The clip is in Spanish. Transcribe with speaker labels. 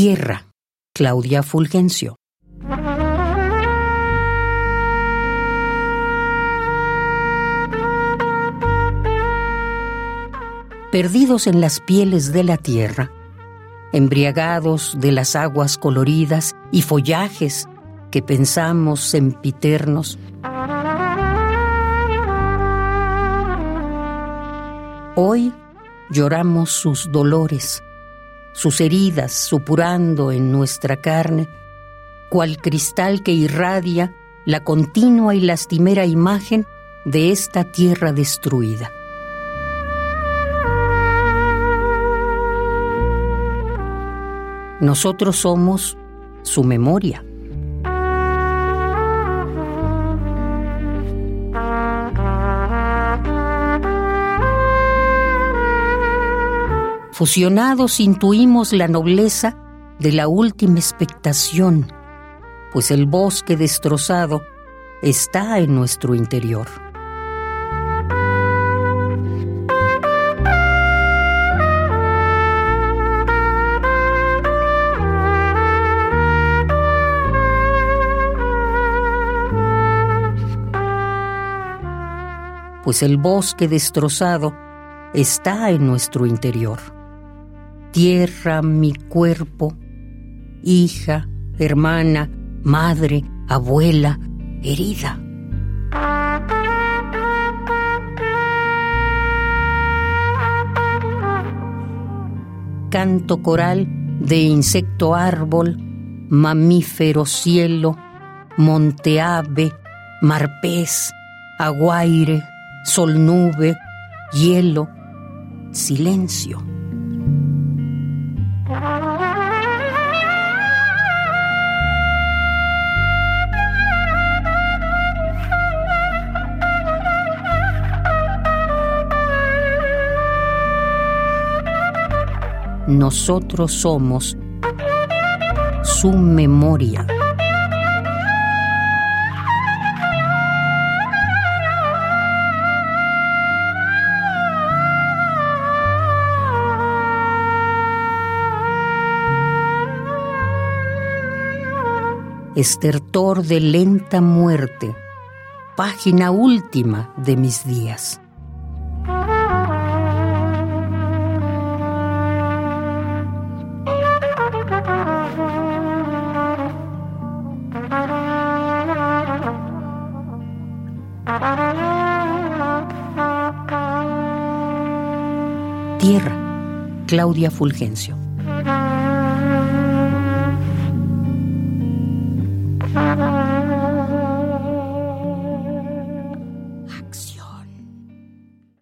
Speaker 1: Tierra, Claudia Fulgencio. Perdidos en las pieles de la tierra, embriagados de las aguas coloridas y follajes que pensamos sempiternos, hoy lloramos sus dolores, sus heridas supurando en nuestra carne, cual cristal que irradia la continua y lastimera imagen de esta tierra destruida. Nosotros somos su memoria. Fusionados intuimos la nobleza de la última expectación, pues el bosque destrozado está en nuestro interior. pues el bosque destrozado está en nuestro interior. Tierra, mi cuerpo, hija, hermana, madre, abuela, herida. Canto coral de insecto árbol, mamífero cielo, monte ave, marpés, aguaire, sol nube, hielo, silencio. Nosotros somos su memoria. estertor de lenta muerte, página última de mis días. Tierra, Claudia Fulgencio.